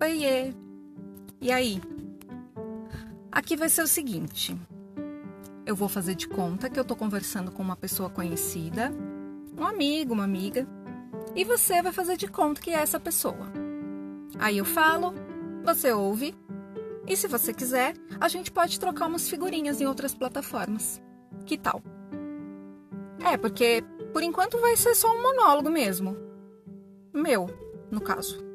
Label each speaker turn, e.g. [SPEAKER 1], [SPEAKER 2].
[SPEAKER 1] Oiê! E aí? Aqui vai ser o seguinte: eu vou fazer de conta que eu tô conversando com uma pessoa conhecida, um amigo, uma amiga, e você vai fazer de conta que é essa pessoa. Aí eu falo, você ouve, e se você quiser, a gente pode trocar umas figurinhas em outras plataformas. Que tal? É, porque por enquanto vai ser só um monólogo mesmo. Meu, no caso.